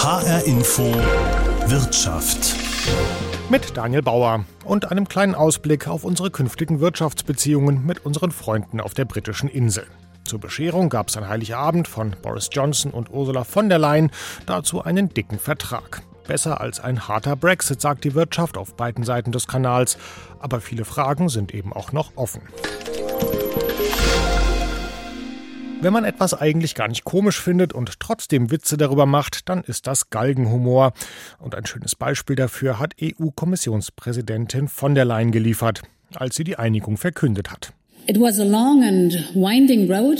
HR Info Wirtschaft. Mit Daniel Bauer und einem kleinen Ausblick auf unsere künftigen Wirtschaftsbeziehungen mit unseren Freunden auf der britischen Insel. Zur Bescherung gab es an Heiligabend von Boris Johnson und Ursula von der Leyen dazu einen dicken Vertrag. Besser als ein harter Brexit, sagt die Wirtschaft auf beiden Seiten des Kanals. Aber viele Fragen sind eben auch noch offen. Wenn man etwas eigentlich gar nicht komisch findet und trotzdem Witze darüber macht, dann ist das Galgenhumor. Und ein schönes Beispiel dafür hat EU-Kommissionspräsidentin von der Leyen geliefert, als sie die Einigung verkündet hat. It was a long and winding road,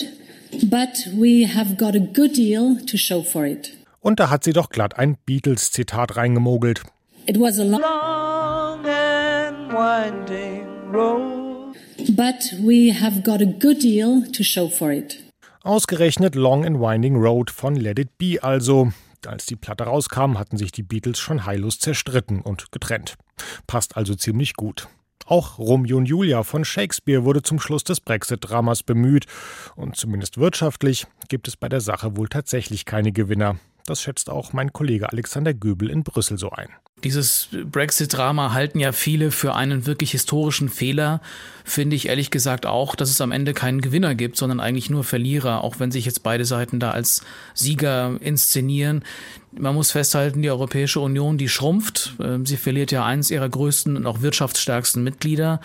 but we have got a good deal to show for it. Und da hat sie doch glatt ein Beatles-Zitat reingemogelt. It was a long, long and winding road, but we have got a good deal to show for it. Ausgerechnet Long and Winding Road von Let It Be also. Als die Platte rauskam, hatten sich die Beatles schon heillos zerstritten und getrennt. Passt also ziemlich gut. Auch Romeo und Julia von Shakespeare wurde zum Schluss des Brexit-Dramas bemüht. Und zumindest wirtschaftlich gibt es bei der Sache wohl tatsächlich keine Gewinner. Das schätzt auch mein Kollege Alexander Göbel in Brüssel so ein. Dieses Brexit-Drama halten ja viele für einen wirklich historischen Fehler. Finde ich ehrlich gesagt auch, dass es am Ende keinen Gewinner gibt, sondern eigentlich nur Verlierer, auch wenn sich jetzt beide Seiten da als Sieger inszenieren. Man muss festhalten, die Europäische Union, die schrumpft. Ähm, sie verliert ja eines ihrer größten und auch wirtschaftsstärksten Mitglieder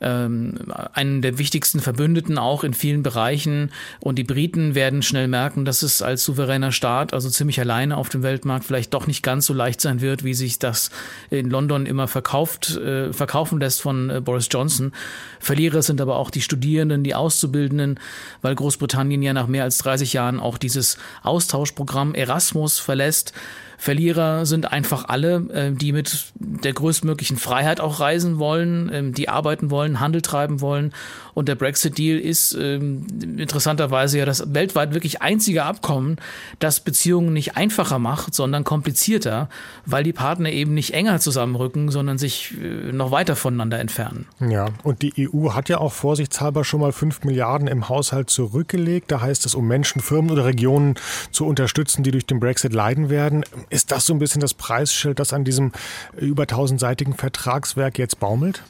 ähm, einen der wichtigsten Verbündeten auch in vielen Bereichen. Und die Briten werden schnell merken, dass es als souveräner Staat, also ziemlich alleine auf dem Weltmarkt, vielleicht doch nicht ganz so leicht sein wird, wie sich das in London immer verkauft, äh, verkaufen lässt von äh, Boris Johnson. Verlierer sind aber auch die Studierenden, die Auszubildenden, weil Großbritannien ja nach mehr als 30 Jahren auch dieses Austauschprogramm Erasmus verlässt. Verlierer sind einfach alle, äh, die mit der größtmöglichen Freiheit auch reisen wollen, ähm, die arbeiten wollen, Handel treiben wollen. Und der Brexit-Deal ist ähm, interessanterweise ja das weltweit wirklich einzige Abkommen, das Beziehungen nicht einfacher macht, sondern komplizierter, weil die Partner eben nicht enger zusammenrücken, sondern sich äh, noch weiter voneinander entfernen. Ja, und die EU hat ja auch vorsichtshalber schon mal fünf Milliarden im Haushalt zurückgelegt. Da heißt es, um Menschen, Firmen oder Regionen zu unterstützen, die durch den Brexit leiden werden. Ist das so ein bisschen das Preisschild, das an diesem über tausendseitigen Vertragswerk jetzt baumelt?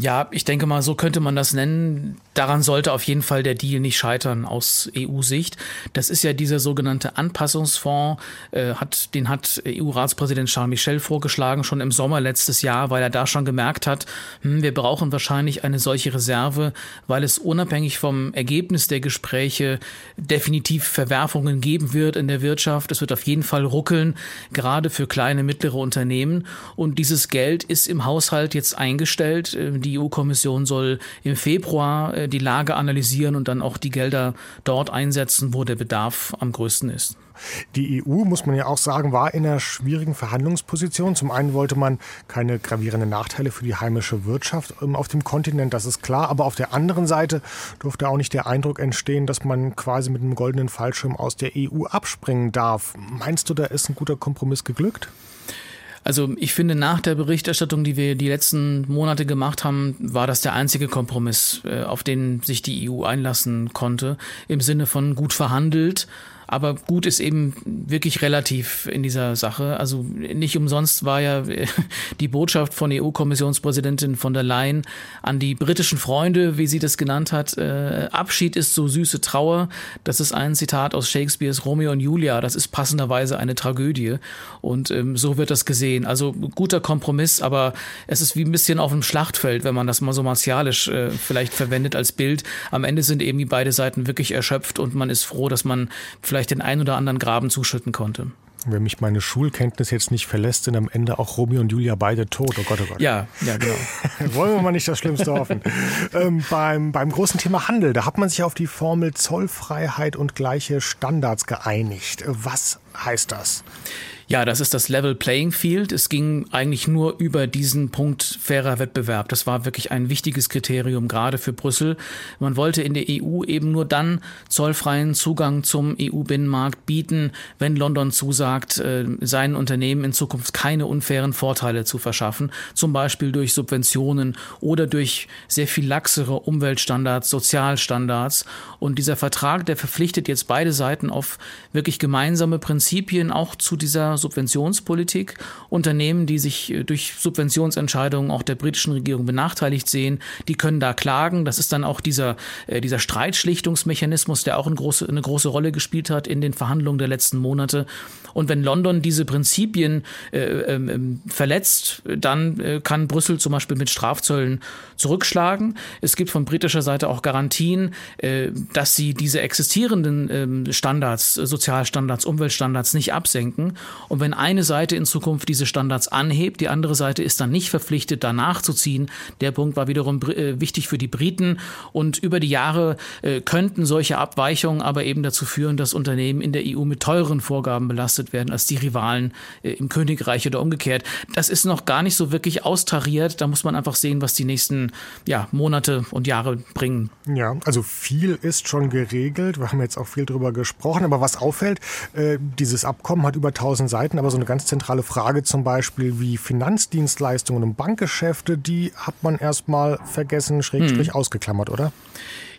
Ja, ich denke mal, so könnte man das nennen. Daran sollte auf jeden Fall der Deal nicht scheitern aus EU-Sicht. Das ist ja dieser sogenannte Anpassungsfonds, äh, hat, den hat EU-Ratspräsident Charles Michel vorgeschlagen, schon im Sommer letztes Jahr, weil er da schon gemerkt hat, hm, wir brauchen wahrscheinlich eine solche Reserve, weil es unabhängig vom Ergebnis der Gespräche definitiv Verwerfungen geben wird in der Wirtschaft. Es wird auf jeden Fall ruckeln, gerade für kleine, mittlere Unternehmen. Und dieses Geld ist im Haushalt jetzt eingestellt. Die EU-Kommission soll im Februar äh, die Lage analysieren und dann auch die Gelder dort einsetzen, wo der Bedarf am größten ist. Die EU, muss man ja auch sagen, war in einer schwierigen Verhandlungsposition. Zum einen wollte man keine gravierenden Nachteile für die heimische Wirtschaft ähm, auf dem Kontinent, das ist klar. Aber auf der anderen Seite durfte auch nicht der Eindruck entstehen, dass man quasi mit einem goldenen Fallschirm aus der EU abspringen darf. Meinst du, da ist ein guter Kompromiss geglückt? Also ich finde, nach der Berichterstattung, die wir die letzten Monate gemacht haben, war das der einzige Kompromiss, äh, auf den sich die EU einlassen konnte, im Sinne von gut verhandelt aber gut ist eben wirklich relativ in dieser Sache. Also nicht umsonst war ja die Botschaft von EU-Kommissionspräsidentin von der Leyen an die britischen Freunde, wie sie das genannt hat, äh, Abschied ist so süße Trauer. Das ist ein Zitat aus Shakespeares Romeo und Julia. Das ist passenderweise eine Tragödie. Und ähm, so wird das gesehen. Also guter Kompromiss, aber es ist wie ein bisschen auf dem Schlachtfeld, wenn man das mal so martialisch äh, vielleicht verwendet als Bild. Am Ende sind eben beide Seiten wirklich erschöpft und man ist froh, dass man vielleicht den ein oder anderen Graben zuschütten konnte. Wenn mich meine Schulkenntnis jetzt nicht verlässt, sind am Ende auch Romeo und Julia beide tot. Oh Gott, oh Gott. Ja, ja, genau. Wollen wir mal nicht das Schlimmste hoffen. ähm, beim, beim großen Thema Handel, da hat man sich auf die Formel Zollfreiheit und gleiche Standards geeinigt. Was heißt das? Ja, das ist das Level Playing Field. Es ging eigentlich nur über diesen Punkt fairer Wettbewerb. Das war wirklich ein wichtiges Kriterium, gerade für Brüssel. Man wollte in der EU eben nur dann zollfreien Zugang zum EU-Binnenmarkt bieten, wenn London zusagt, äh, seinen Unternehmen in Zukunft keine unfairen Vorteile zu verschaffen, zum Beispiel durch Subventionen oder durch sehr viel laxere Umweltstandards, Sozialstandards. Und dieser Vertrag, der verpflichtet jetzt beide Seiten auf wirklich gemeinsame Prinzipien, auch zu dieser Subventionspolitik. Unternehmen, die sich äh, durch Subventionsentscheidungen auch der britischen Regierung benachteiligt sehen, die können da klagen. Das ist dann auch dieser, äh, dieser Streitschlichtungsmechanismus, der auch eine große, eine große Rolle gespielt hat in den Verhandlungen der letzten Monate. Und wenn London diese Prinzipien äh, ähm, ähm verletzt, dann äh, kann Brüssel zum Beispiel mit Strafzöllen zurückschlagen. Es gibt von britischer Seite auch Garantien, äh, dass sie diese existierenden äh, Standards, Sozialstandards, Umweltstandards nicht absenken. Und wenn eine Seite in Zukunft diese Standards anhebt, die andere Seite ist dann nicht verpflichtet, danach zu ziehen. Der Punkt war wiederum äh, wichtig für die Briten. Und über die Jahre äh, könnten solche Abweichungen aber eben dazu führen, dass Unternehmen in der EU mit teuren Vorgaben belastet werden als die Rivalen äh, im Königreich oder umgekehrt. Das ist noch gar nicht so wirklich austariert. Da muss man einfach sehen, was die nächsten ja, Monate und Jahre bringen. Ja, also viel ist schon geregelt. Wir haben jetzt auch viel darüber gesprochen. Aber was auffällt, äh, dieses Abkommen hat über 1000 Seiten, aber so eine ganz zentrale Frage zum Beispiel wie Finanzdienstleistungen und Bankgeschäfte, die hat man erstmal vergessen, schrägstrich hm. ausgeklammert, oder?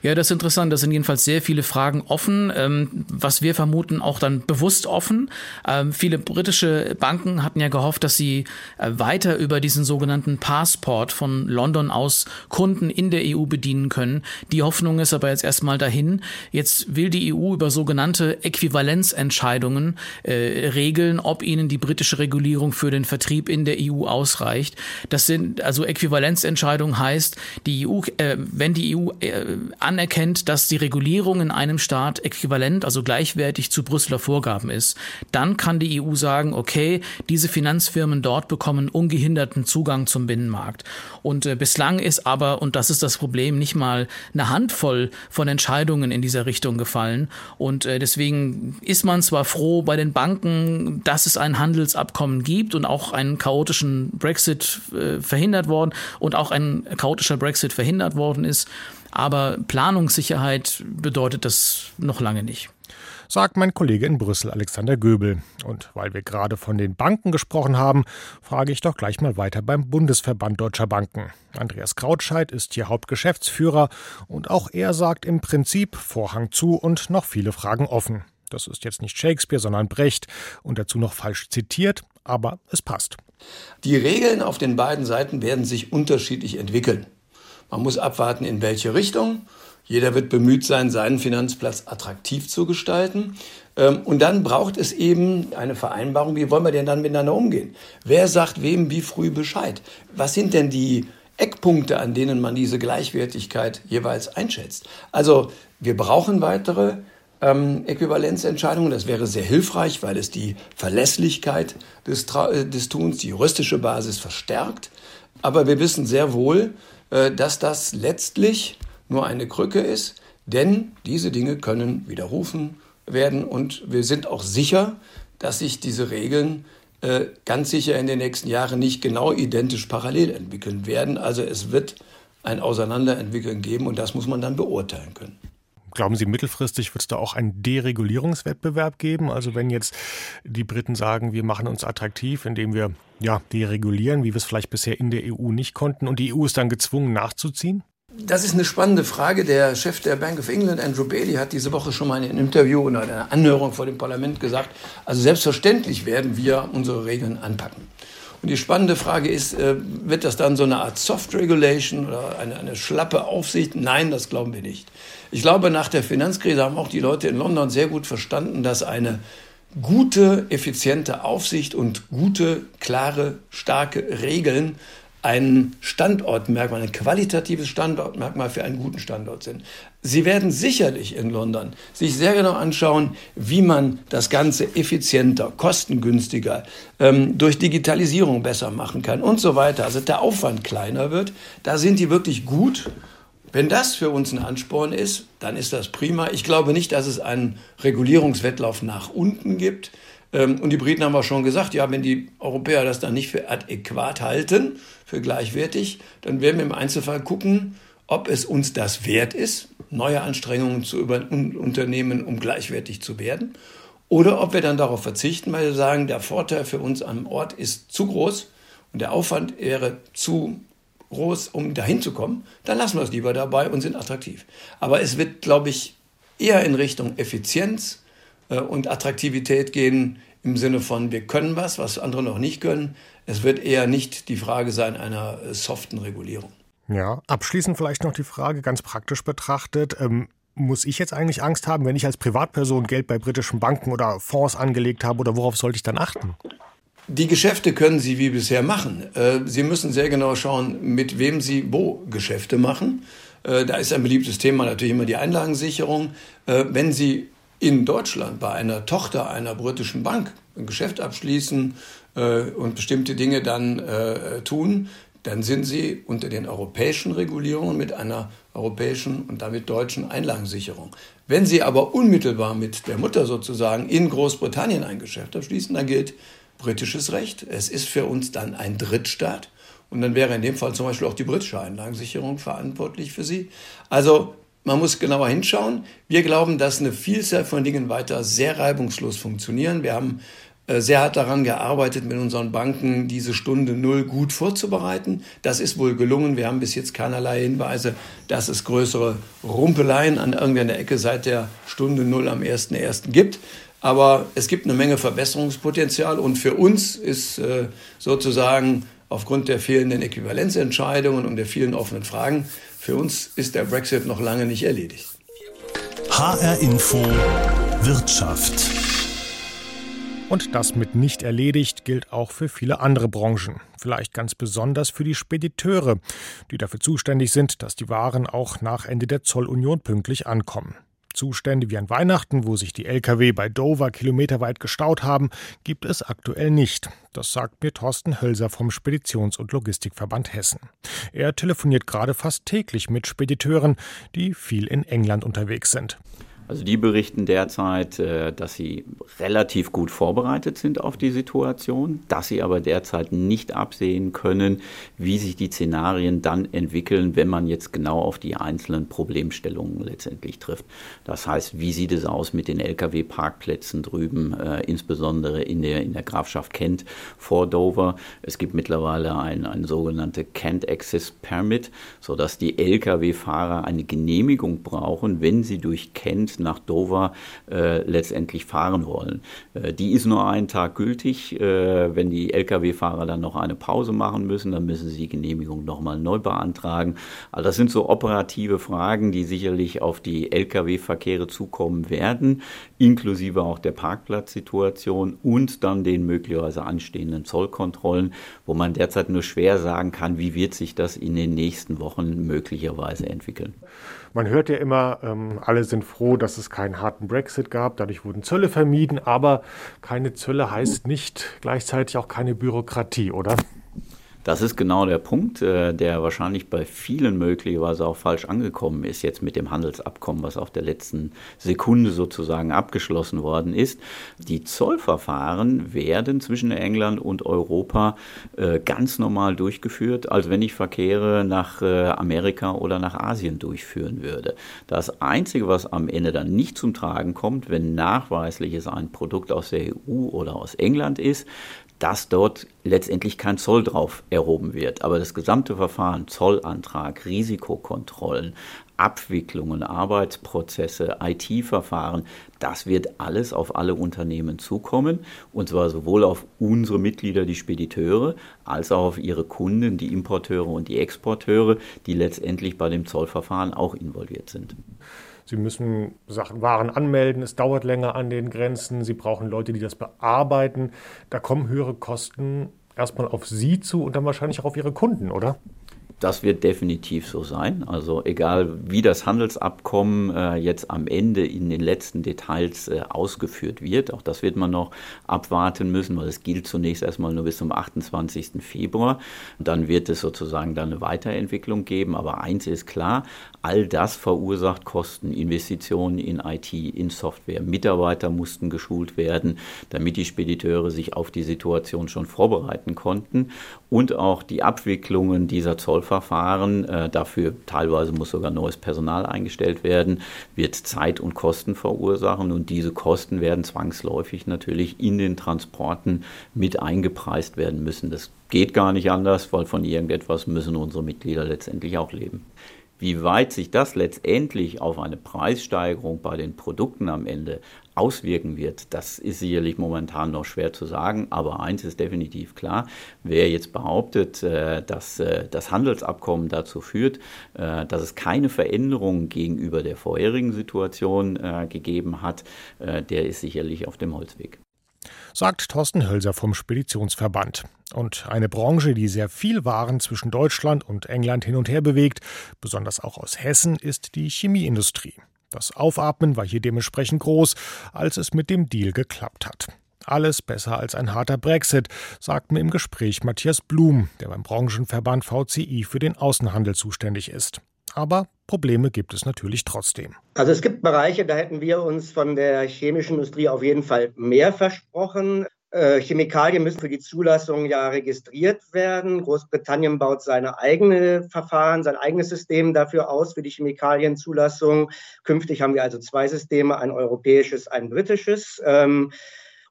Ja, das ist interessant. Das sind jedenfalls sehr viele Fragen offen, ähm, was wir vermuten, auch dann bewusst offen. Ähm, viele britische Banken hatten ja gehofft, dass sie äh, weiter über diesen sogenannten Passport von London aus Kunden in der EU bedienen können. Die Hoffnung ist aber jetzt erstmal dahin. Jetzt will die EU über sogenannte Äquivalenzentscheidungen äh, regeln, ob ihnen die britische Regulierung für den Vertrieb in der EU ausreicht. Das sind also Äquivalenzentscheidungen heißt, die EU, äh, wenn die EU äh, anerkennt, dass die Regulierung in einem Staat äquivalent, also gleichwertig zu Brüsseler Vorgaben ist, dann kann die EU sagen, okay, diese Finanzfirmen dort bekommen ungehinderten Zugang zum Binnenmarkt. Und äh, bislang ist aber, und das ist das Problem, nicht mal eine Handvoll von Entscheidungen in dieser Richtung gefallen. Und äh, deswegen ist man zwar froh bei den Banken, dass es ein Handelsabkommen gibt und auch einen chaotischen Brexit äh, verhindert worden und auch ein chaotischer Brexit verhindert worden ist. Aber Planungssicherheit bedeutet das noch lange nicht sagt mein Kollege in Brüssel Alexander Göbel. Und weil wir gerade von den Banken gesprochen haben, frage ich doch gleich mal weiter beim Bundesverband Deutscher Banken. Andreas Krautscheid ist hier Hauptgeschäftsführer und auch er sagt im Prinzip Vorhang zu und noch viele Fragen offen. Das ist jetzt nicht Shakespeare, sondern Brecht und dazu noch falsch zitiert, aber es passt. Die Regeln auf den beiden Seiten werden sich unterschiedlich entwickeln. Man muss abwarten, in welche Richtung. Jeder wird bemüht sein, seinen Finanzplatz attraktiv zu gestalten. Ähm, und dann braucht es eben eine Vereinbarung, wie wollen wir denn dann miteinander umgehen? Wer sagt wem wie früh Bescheid? Was sind denn die Eckpunkte, an denen man diese Gleichwertigkeit jeweils einschätzt? Also wir brauchen weitere ähm, Äquivalenzentscheidungen. Das wäre sehr hilfreich, weil es die Verlässlichkeit des, äh, des Tuns, die juristische Basis verstärkt. Aber wir wissen sehr wohl, dass das letztlich nur eine Krücke ist, denn diese Dinge können widerrufen werden und wir sind auch sicher, dass sich diese Regeln äh, ganz sicher in den nächsten Jahren nicht genau identisch parallel entwickeln werden. Also es wird ein Auseinanderentwickeln geben und das muss man dann beurteilen können. Glauben Sie, mittelfristig wird es da auch einen Deregulierungswettbewerb geben? Also wenn jetzt die Briten sagen, wir machen uns attraktiv, indem wir ja deregulieren, wie wir es vielleicht bisher in der EU nicht konnten, und die EU ist dann gezwungen nachzuziehen? Das ist eine spannende Frage. Der Chef der Bank of England, Andrew Bailey, hat diese Woche schon mal in einem Interview und einer Anhörung vor dem Parlament gesagt, also selbstverständlich werden wir unsere Regeln anpacken. Und die spannende Frage ist, äh, wird das dann so eine Art Soft Regulation oder eine, eine schlappe Aufsicht? Nein, das glauben wir nicht. Ich glaube, nach der Finanzkrise haben auch die Leute in London sehr gut verstanden, dass eine gute, effiziente Aufsicht und gute, klare, starke Regeln ein Standortmerkmal, ein qualitatives Standortmerkmal für einen guten Standort sind. Sie werden sicherlich in London sich sehr genau anschauen, wie man das Ganze effizienter, kostengünstiger, ähm, durch Digitalisierung besser machen kann und so weiter. Also der Aufwand kleiner wird. Da sind die wirklich gut. Wenn das für uns ein Ansporn ist, dann ist das prima. Ich glaube nicht, dass es einen Regulierungswettlauf nach unten gibt. Ähm, und die Briten haben auch schon gesagt, ja, wenn die Europäer das dann nicht für adäquat halten, für gleichwertig, dann werden wir im Einzelfall gucken, ob es uns das wert ist, neue Anstrengungen zu unternehmen, um gleichwertig zu werden, oder ob wir dann darauf verzichten, weil wir sagen, der Vorteil für uns am Ort ist zu groß und der Aufwand wäre zu groß, um dahin zu kommen, dann lassen wir es lieber dabei und sind attraktiv. Aber es wird, glaube ich, eher in Richtung Effizienz äh, und Attraktivität gehen im Sinne von, wir können was, was andere noch nicht können. Es wird eher nicht die Frage sein einer äh, soften Regulierung. Ja, abschließend vielleicht noch die Frage, ganz praktisch betrachtet. Ähm, muss ich jetzt eigentlich Angst haben, wenn ich als Privatperson Geld bei britischen Banken oder Fonds angelegt habe oder worauf sollte ich dann achten? Die Geschäfte können Sie wie bisher machen. Äh, Sie müssen sehr genau schauen, mit wem Sie wo Geschäfte machen. Äh, da ist ein beliebtes Thema natürlich immer die Einlagensicherung. Äh, wenn Sie in Deutschland bei einer Tochter einer britischen Bank ein Geschäft abschließen und bestimmte Dinge dann tun, dann sind Sie unter den europäischen Regulierungen mit einer europäischen und damit deutschen Einlagensicherung. Wenn Sie aber unmittelbar mit der Mutter sozusagen in Großbritannien ein Geschäft abschließen, dann gilt britisches Recht. Es ist für uns dann ein Drittstaat. Und dann wäre in dem Fall zum Beispiel auch die britische Einlagensicherung verantwortlich für sie. Also man muss genauer hinschauen. Wir glauben, dass eine Vielzahl von Dingen weiter sehr reibungslos funktionieren. Wir haben äh, sehr hart daran gearbeitet, mit unseren Banken diese Stunde Null gut vorzubereiten. Das ist wohl gelungen. Wir haben bis jetzt keinerlei Hinweise, dass es größere Rumpeleien an irgendeiner Ecke seit der Stunde Null am 1.1. gibt. Aber es gibt eine Menge Verbesserungspotenzial und für uns ist äh, sozusagen aufgrund der fehlenden Äquivalenzentscheidungen und der vielen offenen Fragen, für uns ist der Brexit noch lange nicht erledigt. HR Info Wirtschaft. Und das mit nicht erledigt gilt auch für viele andere Branchen. Vielleicht ganz besonders für die Spediteure, die dafür zuständig sind, dass die Waren auch nach Ende der Zollunion pünktlich ankommen. Zustände wie an Weihnachten, wo sich die Lkw bei Dover kilometerweit gestaut haben, gibt es aktuell nicht. Das sagt mir Thorsten Hölser vom Speditions- und Logistikverband Hessen. Er telefoniert gerade fast täglich mit Spediteuren, die viel in England unterwegs sind. Also die berichten derzeit, äh, dass sie relativ gut vorbereitet sind auf die Situation, dass sie aber derzeit nicht absehen können, wie sich die Szenarien dann entwickeln, wenn man jetzt genau auf die einzelnen Problemstellungen letztendlich trifft. Das heißt, wie sieht es aus mit den Lkw-Parkplätzen drüben, äh, insbesondere in der, in der Grafschaft Kent vor Dover. Es gibt mittlerweile ein, ein sogenannte Kent Access Permit, sodass die Lkw-Fahrer eine Genehmigung brauchen, wenn sie durch Kent nach Dover äh, letztendlich fahren wollen. Äh, die ist nur einen Tag gültig. Äh, wenn die Lkw-Fahrer dann noch eine Pause machen müssen, dann müssen sie die Genehmigung nochmal neu beantragen. Also das sind so operative Fragen, die sicherlich auf die Lkw-Verkehre zukommen werden, inklusive auch der Parkplatzsituation und dann den möglicherweise anstehenden Zollkontrollen, wo man derzeit nur schwer sagen kann, wie wird sich das in den nächsten Wochen möglicherweise entwickeln. Man hört ja immer, ähm, alle sind froh, dass es keinen harten Brexit gab, dadurch wurden Zölle vermieden, aber keine Zölle heißt nicht gleichzeitig auch keine Bürokratie, oder? Das ist genau der Punkt, äh, der wahrscheinlich bei vielen möglicherweise auch falsch angekommen ist, jetzt mit dem Handelsabkommen, was auf der letzten Sekunde sozusagen abgeschlossen worden ist. Die Zollverfahren werden zwischen England und Europa äh, ganz normal durchgeführt, als wenn ich Verkehre nach äh, Amerika oder nach Asien durchführen würde. Das Einzige, was am Ende dann nicht zum Tragen kommt, wenn nachweislich es ein Produkt aus der EU oder aus England ist, dass dort letztendlich kein Zoll drauf erhoben wird. Aber das gesamte Verfahren, Zollantrag, Risikokontrollen, Abwicklungen, Arbeitsprozesse, IT-Verfahren, das wird alles auf alle Unternehmen zukommen. Und zwar sowohl auf unsere Mitglieder, die Spediteure, als auch auf ihre Kunden, die Importeure und die Exporteure, die letztendlich bei dem Zollverfahren auch involviert sind. Sie müssen Sachen, Waren anmelden, es dauert länger an den Grenzen, Sie brauchen Leute, die das bearbeiten. Da kommen höhere Kosten erstmal auf Sie zu und dann wahrscheinlich auch auf Ihre Kunden, oder? Das wird definitiv so sein. Also egal wie das Handelsabkommen äh, jetzt am Ende in den letzten Details äh, ausgeführt wird, auch das wird man noch abwarten müssen, weil es gilt zunächst erstmal nur bis zum 28. Februar. Dann wird es sozusagen dann eine Weiterentwicklung geben. Aber eins ist klar, all das verursacht Kosten, Investitionen in IT, in Software. Mitarbeiter mussten geschult werden, damit die Spediteure sich auf die Situation schon vorbereiten konnten. Und auch die Abwicklungen dieser Zollverfahren, äh, dafür teilweise muss sogar neues Personal eingestellt werden, wird Zeit und Kosten verursachen. Und diese Kosten werden zwangsläufig natürlich in den Transporten mit eingepreist werden müssen. Das geht gar nicht anders, weil von irgendetwas müssen unsere Mitglieder letztendlich auch leben. Wie weit sich das letztendlich auf eine Preissteigerung bei den Produkten am Ende auswirken wird, das ist sicherlich momentan noch schwer zu sagen. Aber eins ist definitiv klar, wer jetzt behauptet, äh, dass äh, das Handelsabkommen dazu führt, äh, dass es keine Veränderungen gegenüber der vorherigen Situation gegeben hat, der ist sicherlich auf dem Holzweg sagt Thorsten Hölser vom Speditionsverband. Und eine Branche, die sehr viel Waren zwischen Deutschland und England hin und her bewegt, besonders auch aus Hessen, ist die Chemieindustrie. Das Aufatmen war hier dementsprechend groß, als es mit dem Deal geklappt hat. Alles besser als ein harter Brexit, sagt mir im Gespräch Matthias Blum, der beim Branchenverband VCI für den Außenhandel zuständig ist aber Probleme gibt es natürlich trotzdem. Also es gibt Bereiche, da hätten wir uns von der chemischen Industrie auf jeden Fall mehr versprochen. Äh, Chemikalien müssen für die Zulassung ja registriert werden. Großbritannien baut seine eigene Verfahren, sein eigenes System dafür aus für die Chemikalienzulassung. Künftig haben wir also zwei Systeme, ein europäisches, ein britisches. Ähm,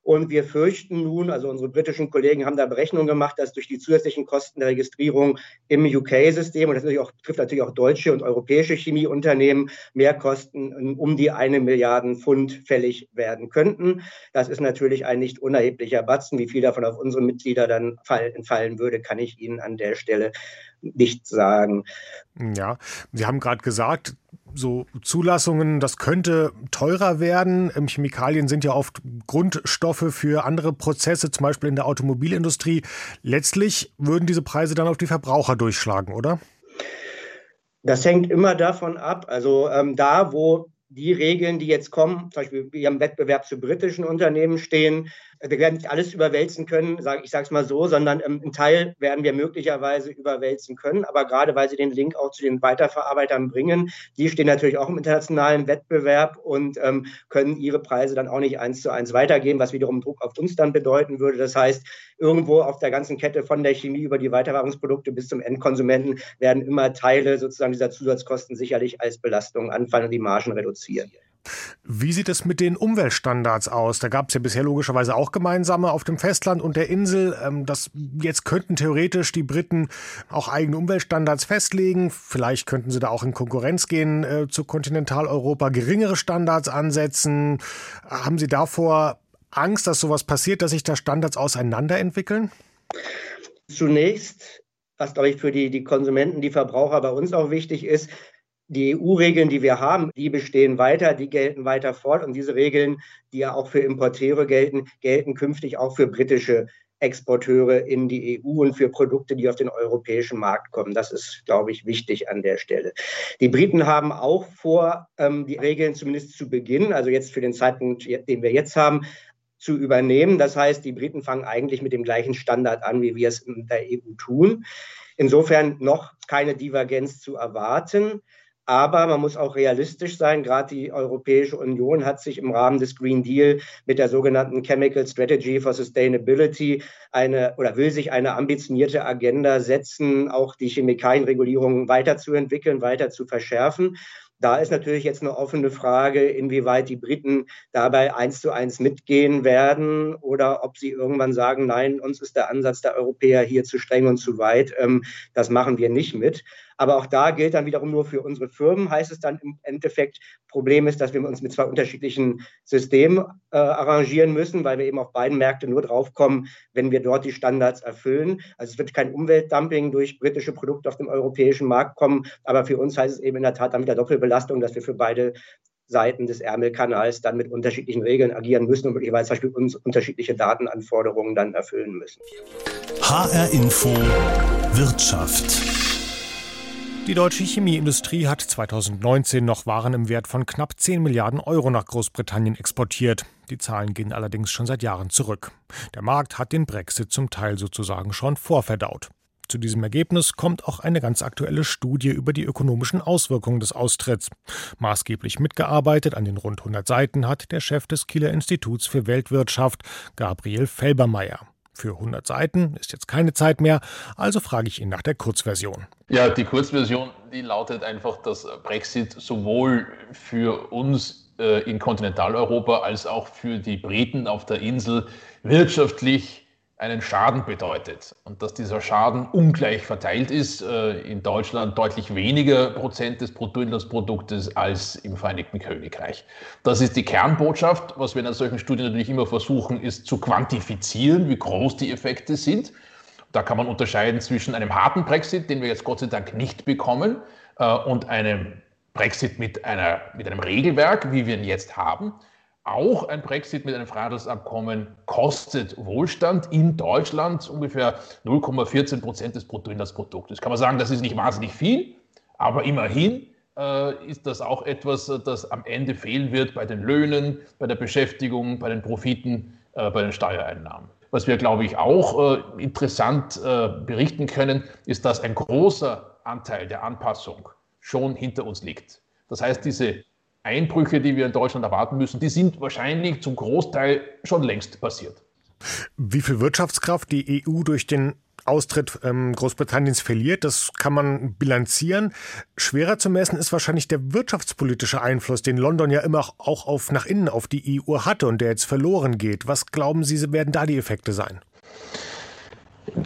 und wir fürchten nun, also unsere britischen Kollegen haben da Berechnungen gemacht, dass durch die zusätzlichen Kosten der Registrierung im UK-System, und das natürlich auch, betrifft natürlich auch deutsche und europäische Chemieunternehmen, Mehrkosten um die eine Milliarde Pfund fällig werden könnten. Das ist natürlich ein nicht unerheblicher Batzen. Wie viel davon auf unsere Mitglieder dann entfallen würde, kann ich Ihnen an der Stelle nicht sagen. Ja, Sie haben gerade gesagt, so Zulassungen, das könnte teurer werden. Ähm, Chemikalien sind ja oft Grundstoffe für andere Prozesse, zum Beispiel in der Automobilindustrie. Letztlich würden diese Preise dann auf die Verbraucher durchschlagen, oder? Das hängt immer davon ab. Also ähm, da, wo die Regeln, die jetzt kommen, zum Beispiel wir im Wettbewerb zu britischen Unternehmen stehen, wir werden nicht alles überwälzen können, ich sage es mal so, sondern ähm, einen Teil werden wir möglicherweise überwälzen können. Aber gerade weil Sie den Link auch zu den Weiterverarbeitern bringen, die stehen natürlich auch im internationalen Wettbewerb und ähm, können ihre Preise dann auch nicht eins zu eins weitergeben, was wiederum Druck auf uns dann bedeuten würde. Das heißt, irgendwo auf der ganzen Kette von der Chemie über die Weiterverarbeitungsprodukte bis zum Endkonsumenten werden immer Teile sozusagen dieser Zusatzkosten sicherlich als Belastung anfallen und die Margen reduzieren. Wie sieht es mit den Umweltstandards aus? Da gab es ja bisher logischerweise auch gemeinsame auf dem Festland und der Insel. Ähm, das, jetzt könnten theoretisch die Briten auch eigene Umweltstandards festlegen. Vielleicht könnten sie da auch in Konkurrenz gehen äh, zu Kontinentaleuropa, geringere Standards ansetzen. Haben Sie davor Angst, dass sowas passiert, dass sich da Standards auseinanderentwickeln? Zunächst was, glaube ich, für die, die Konsumenten, die Verbraucher bei uns auch wichtig ist, die EU-Regeln, die wir haben, die bestehen weiter, die gelten weiter fort. Und diese Regeln, die ja auch für Importeure gelten, gelten künftig auch für britische Exporteure in die EU und für Produkte, die auf den europäischen Markt kommen. Das ist, glaube ich, wichtig an der Stelle. Die Briten haben auch vor, ähm, die Regeln zumindest zu Beginn, also jetzt für den Zeitpunkt, den wir jetzt haben, zu übernehmen. Das heißt, die Briten fangen eigentlich mit dem gleichen Standard an, wie wir es in der EU tun. Insofern noch keine Divergenz zu erwarten. Aber man muss auch realistisch sein. Gerade die Europäische Union hat sich im Rahmen des Green Deal mit der sogenannten Chemical Strategy for Sustainability eine oder will sich eine ambitionierte Agenda setzen, auch die Chemikalienregulierung weiterzuentwickeln, weiter zu verschärfen. Da ist natürlich jetzt eine offene Frage, inwieweit die Briten dabei eins zu eins mitgehen werden oder ob sie irgendwann sagen, nein, uns ist der Ansatz der Europäer hier zu streng und zu weit. Ähm, das machen wir nicht mit. Aber auch da gilt dann wiederum nur für unsere Firmen, heißt es dann im Endeffekt, Problem ist, dass wir uns mit zwei unterschiedlichen Systemen äh, arrangieren müssen, weil wir eben auf beiden Märkten nur draufkommen, wenn wir dort die Standards erfüllen. Also es wird kein Umweltdumping durch britische Produkte auf dem europäischen Markt kommen, aber für uns heißt es eben in der Tat dann wieder Doppelbelastung, dass wir für beide Seiten des Ärmelkanals dann mit unterschiedlichen Regeln agieren müssen und möglicherweise zum Beispiel uns unterschiedliche Datenanforderungen dann erfüllen müssen. HR Info Wirtschaft. Die deutsche Chemieindustrie hat 2019 noch Waren im Wert von knapp 10 Milliarden Euro nach Großbritannien exportiert. Die Zahlen gehen allerdings schon seit Jahren zurück. Der Markt hat den Brexit zum Teil sozusagen schon vorverdaut. Zu diesem Ergebnis kommt auch eine ganz aktuelle Studie über die ökonomischen Auswirkungen des Austritts. Maßgeblich mitgearbeitet an den rund 100 Seiten hat der Chef des Kieler Instituts für Weltwirtschaft, Gabriel Felbermeier. Für 100 Seiten ist jetzt keine Zeit mehr, also frage ich ihn nach der Kurzversion. Ja, die Kurzversion, die lautet einfach, dass Brexit sowohl für uns äh, in Kontinentaleuropa als auch für die Briten auf der Insel wirtschaftlich einen Schaden bedeutet und dass dieser Schaden ungleich verteilt ist, äh, in Deutschland deutlich weniger Prozent des Bruttoinlandsproduktes als im Vereinigten Königreich. Das ist die Kernbotschaft. Was wir in einer solchen Studie natürlich immer versuchen, ist zu quantifizieren, wie groß die Effekte sind. Da kann man unterscheiden zwischen einem harten Brexit, den wir jetzt Gott sei Dank nicht bekommen, äh, und einem Brexit mit, einer, mit einem Regelwerk, wie wir ihn jetzt haben. Auch ein Brexit mit einem Freihandelsabkommen kostet Wohlstand in Deutschland ungefähr 0,14 Prozent des Bruttoinlandsproduktes. Kann man sagen, das ist nicht wahnsinnig viel, aber immerhin äh, ist das auch etwas, das am Ende fehlen wird bei den Löhnen, bei der Beschäftigung, bei den Profiten, äh, bei den Steuereinnahmen. Was wir, glaube ich, auch äh, interessant äh, berichten können, ist, dass ein großer Anteil der Anpassung schon hinter uns liegt. Das heißt, diese Einbrüche, die wir in Deutschland erwarten müssen, die sind wahrscheinlich zum Großteil schon längst passiert. Wie viel Wirtschaftskraft die EU durch den Austritt ähm, Großbritanniens verliert, das kann man bilanzieren. Schwerer zu messen ist wahrscheinlich der wirtschaftspolitische Einfluss, den London ja immer auch auf nach innen auf die EU hatte und der jetzt verloren geht. Was glauben Sie, werden da die Effekte sein?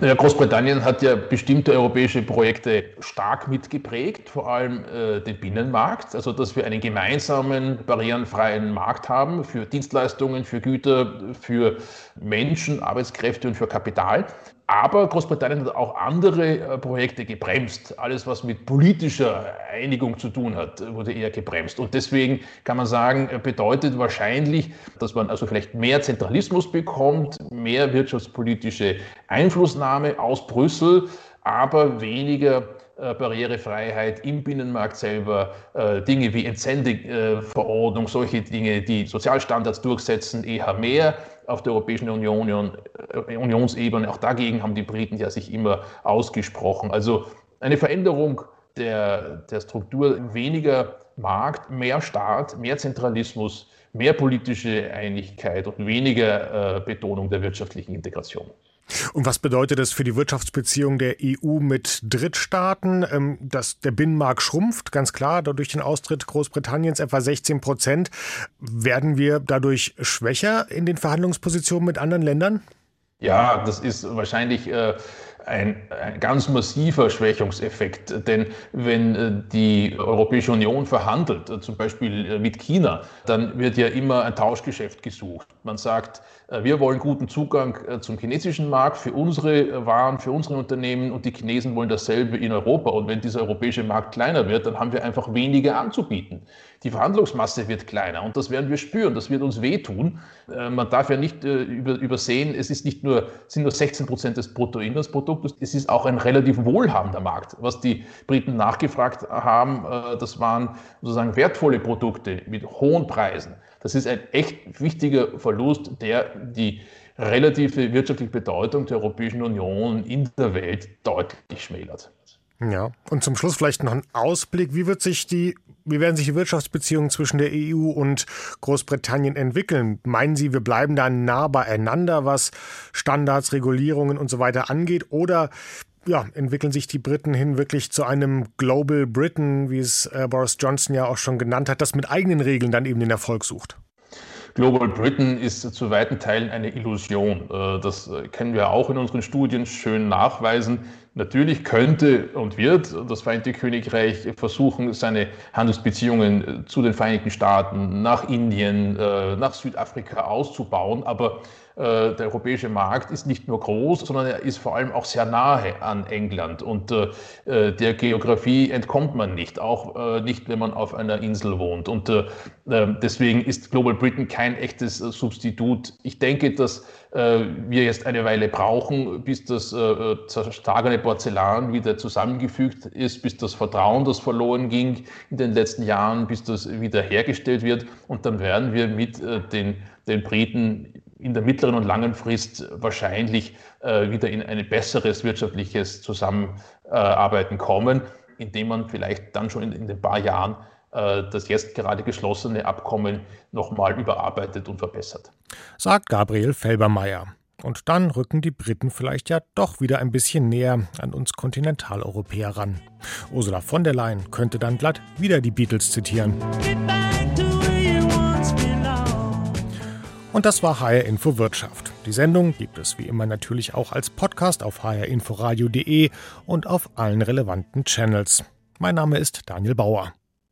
Ja, Großbritannien hat ja bestimmte europäische Projekte stark mitgeprägt, vor allem äh, den Binnenmarkt, also dass wir einen gemeinsamen, barrierenfreien Markt haben für Dienstleistungen, für Güter, für Menschen, Arbeitskräfte und für Kapital. Aber Großbritannien hat auch andere äh, Projekte gebremst. Alles, was mit politischer Einigung zu tun hat, wurde eher gebremst. Und deswegen kann man sagen, äh, bedeutet wahrscheinlich, dass man also vielleicht mehr Zentralismus bekommt, mehr wirtschaftspolitische Einflussnahme aus Brüssel, aber weniger äh, Barrierefreiheit im Binnenmarkt selber, Dinge wie Entsendeverordnung, solche Dinge, die Sozialstandards durchsetzen, eher mehr auf der Europäischen Union, äh, Unionsebene. Auch dagegen haben die Briten ja sich immer ausgesprochen. Also eine Veränderung der, der Struktur, weniger Markt, mehr Staat, mehr Zentralismus, mehr politische Einigkeit und weniger äh, Betonung der wirtschaftlichen Integration. Und was bedeutet das für die Wirtschaftsbeziehung der EU mit Drittstaaten? Ähm, dass der Binnenmarkt schrumpft, ganz klar, durch den Austritt Großbritanniens etwa 16 Prozent. Werden wir dadurch schwächer in den Verhandlungspositionen mit anderen Ländern? Ja, das ist wahrscheinlich äh, ein, ein, ganz massiver Schwächungseffekt. Denn wenn äh, die Europäische Union verhandelt, äh, zum Beispiel mit China, dann wird ja immer ein Tauschgeschäft gesucht. Man sagt, wir wollen guten Zugang zum chinesischen Markt für unsere Waren, für unsere Unternehmen und die Chinesen wollen dasselbe in Europa. Und wenn dieser europäische Markt kleiner wird, dann haben wir einfach weniger anzubieten. Die Verhandlungsmasse wird kleiner und das werden wir spüren, das wird uns wehtun. Man darf ja nicht übersehen, es ist nicht nur, sind nur 16 Prozent des Bruttoinlandsproduktes, es ist auch ein relativ wohlhabender Markt. Was die Briten nachgefragt haben, das waren sozusagen wertvolle Produkte mit hohen Preisen. Das ist ein echt wichtiger Verlust, der die relative wirtschaftliche Bedeutung der Europäischen Union in der Welt deutlich schmälert. Ja, und zum Schluss vielleicht noch ein Ausblick. Wie wird sich die, wie werden sich die Wirtschaftsbeziehungen zwischen der EU und Großbritannien entwickeln? Meinen Sie, wir bleiben da nah beieinander, was Standards, Regulierungen und so weiter angeht? Oder ja, entwickeln sich die Briten hin wirklich zu einem Global Britain, wie es äh, Boris Johnson ja auch schon genannt hat, das mit eigenen Regeln dann eben den Erfolg sucht? Global Britain ist zu weiten Teilen eine Illusion. Äh, das können wir auch in unseren Studien schön nachweisen. Natürlich könnte und wird das Vereinigte Königreich versuchen, seine Handelsbeziehungen zu den Vereinigten Staaten, nach Indien, äh, nach Südafrika auszubauen, aber äh, der europäische Markt ist nicht nur groß, sondern er ist vor allem auch sehr nahe an England. Und äh, äh der Geografie entkommt man nicht, auch äh, nicht, wenn man auf einer Insel wohnt. Und äh, ähm, deswegen ist Global Britain kein echtes Substitut. Ich denke, dass wir jetzt eine Weile brauchen, bis das zerschlagene Porzellan wieder zusammengefügt ist, bis das Vertrauen, das verloren ging in den letzten Jahren, bis das wieder hergestellt wird. Und dann werden wir mit den, den Briten in der mittleren und langen Frist wahrscheinlich äh, wieder in ein besseres wirtschaftliches Zusammenarbeiten kommen, indem man vielleicht dann schon in, in den paar Jahren äh, das jetzt gerade geschlossene Abkommen nochmal überarbeitet und verbessert. Sagt Gabriel Felbermeier. Und dann rücken die Briten vielleicht ja doch wieder ein bisschen näher an uns Kontinentaleuropäer ran. Ursula von der Leyen könnte dann glatt wieder die Beatles zitieren. Und das war HR Info Wirtschaft. Die Sendung gibt es wie immer natürlich auch als Podcast auf hrinforadio.de und auf allen relevanten Channels. Mein Name ist Daniel Bauer.